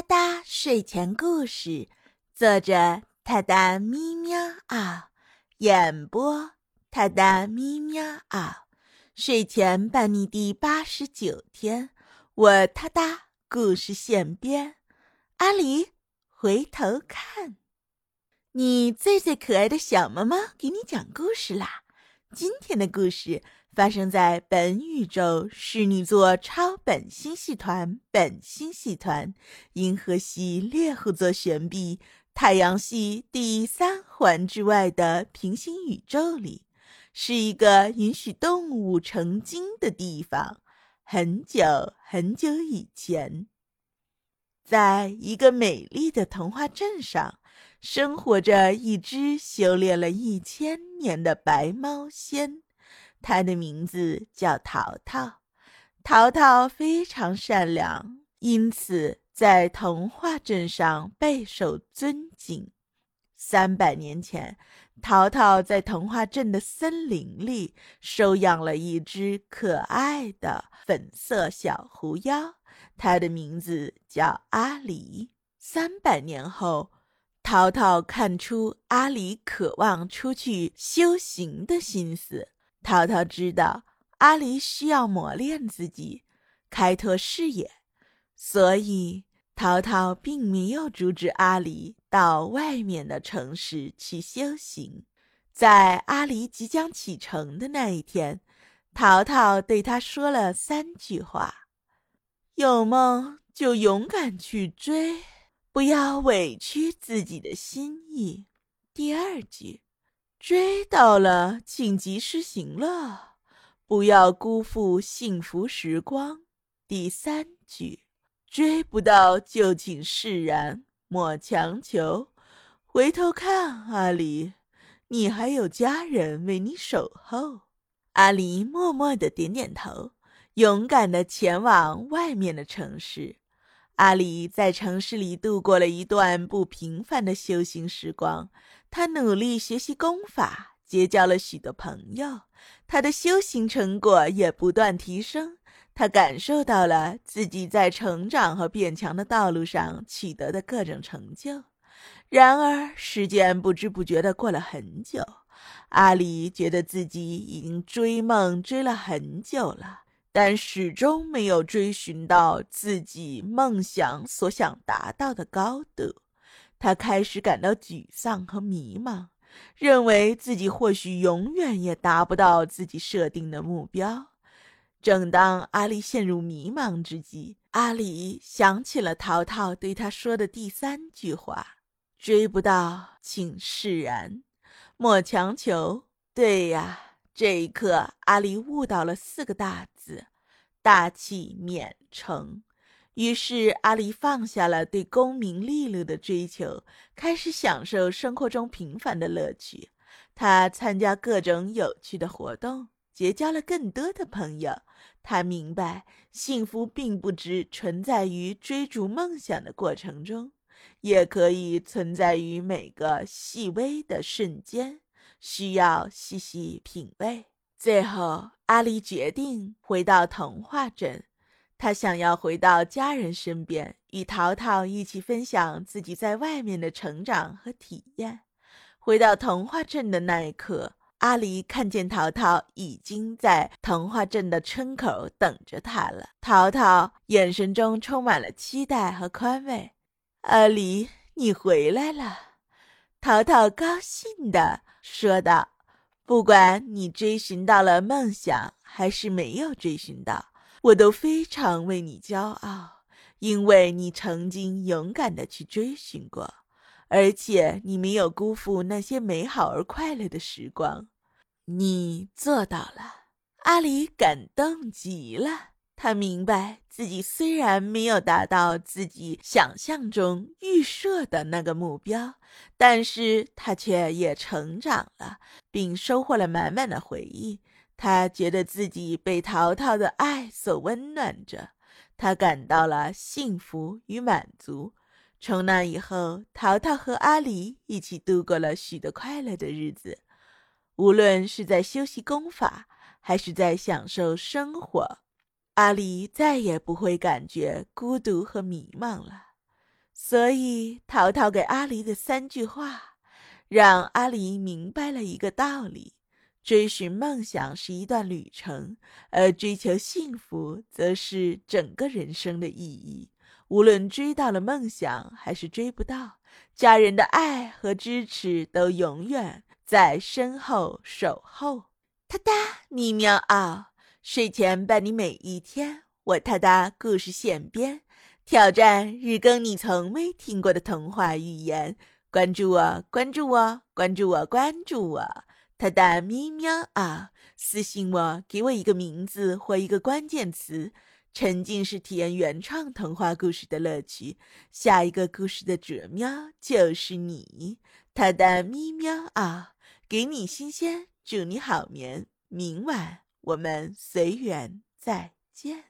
哒哒睡前故事，作者：他的咪喵啊，演播：他的咪喵啊。睡前伴你第八十九天，我他哒故事现编。阿狸，回头看，你最最可爱的小猫猫给你讲故事啦。今天的故事。发生在本宇宙侍女座超本星系团本星系团银河系猎户座旋臂太阳系第三环之外的平行宇宙里，是一个允许动物成精的地方。很久很久以前，在一个美丽的童话镇上，生活着一只修炼了一千年的白猫仙。它的名字叫淘淘，淘淘非常善良，因此在童话镇上备受尊敬。三百年前，淘淘在童话镇的森林里收养了一只可爱的粉色小狐妖，他的名字叫阿狸。三百年后，淘淘看出阿狸渴望出去修行的心思。淘淘知道阿狸需要磨练自己，开拓视野，所以淘淘并没有阻止阿狸到外面的城市去修行。在阿狸即将启程的那一天，淘淘对他说了三句话：“有梦就勇敢去追，不要委屈自己的心意。”第二句。追到了，请及时行乐，不要辜负幸福时光。第三句，追不到就请释然，莫强求。回头看，阿离，你还有家人为你守候。阿离默默的点点头，勇敢的前往外面的城市。阿离在城市里度过了一段不平凡的修行时光。他努力学习功法，结交了许多朋友，他的修行成果也不断提升。他感受到了自己在成长和变强的道路上取得的各种成就。然而，时间不知不觉地过了很久，阿离觉得自己已经追梦追了很久了。但始终没有追寻到自己梦想所想达到的高度，他开始感到沮丧和迷茫，认为自己或许永远也达不到自己设定的目标。正当阿丽陷入迷茫之际，阿里想起了淘淘对他说的第三句话：“追不到，请释然，莫强求。”对呀。这一刻，阿离悟到了四个大字：大器免成。于是，阿离放下了对功名利禄的追求，开始享受生活中平凡的乐趣。他参加各种有趣的活动，结交了更多的朋友。他明白，幸福并不只存在于追逐梦想的过程中，也可以存在于每个细微的瞬间。需要细细品味。最后，阿离决定回到童话镇。他想要回到家人身边，与淘淘一起分享自己在外面的成长和体验。回到童话镇的那一刻，阿离看见淘淘已经在童话镇的村口等着他了。淘淘眼神中充满了期待和宽慰。阿离，你回来了。淘淘高兴地说道：“不管你追寻到了梦想，还是没有追寻到，我都非常为你骄傲，因为你曾经勇敢地去追寻过，而且你没有辜负那些美好而快乐的时光。你做到了。”阿里感动极了。他明白自己虽然没有达到自己想象中预设的那个目标，但是他却也成长了，并收获了满满的回忆。他觉得自己被淘淘的爱所温暖着，他感到了幸福与满足。从那以后，淘淘和阿狸一起度过了许多快乐的日子，无论是在修习功法，还是在享受生活。阿离再也不会感觉孤独和迷茫了。所以淘淘给阿狸的三句话，让阿狸明白了一个道理：追寻梦想是一段旅程，而追求幸福则是整个人生的意义。无论追到了梦想还是追不到，家人的爱和支持都永远在身后守候。哒哒咪喵嗷，睡前伴你每一天。我他哒故事现编，挑战日更你从未听过的童话寓言。关注我，关注我，关注我，关注我。他哒咪喵啊，私信我，给我一个名字或一个关键词。沉浸式体验原创童话故事的乐趣，下一个故事的主喵就是你，他的咪喵啊，给你新鲜，祝你好眠，明晚我们随缘再见。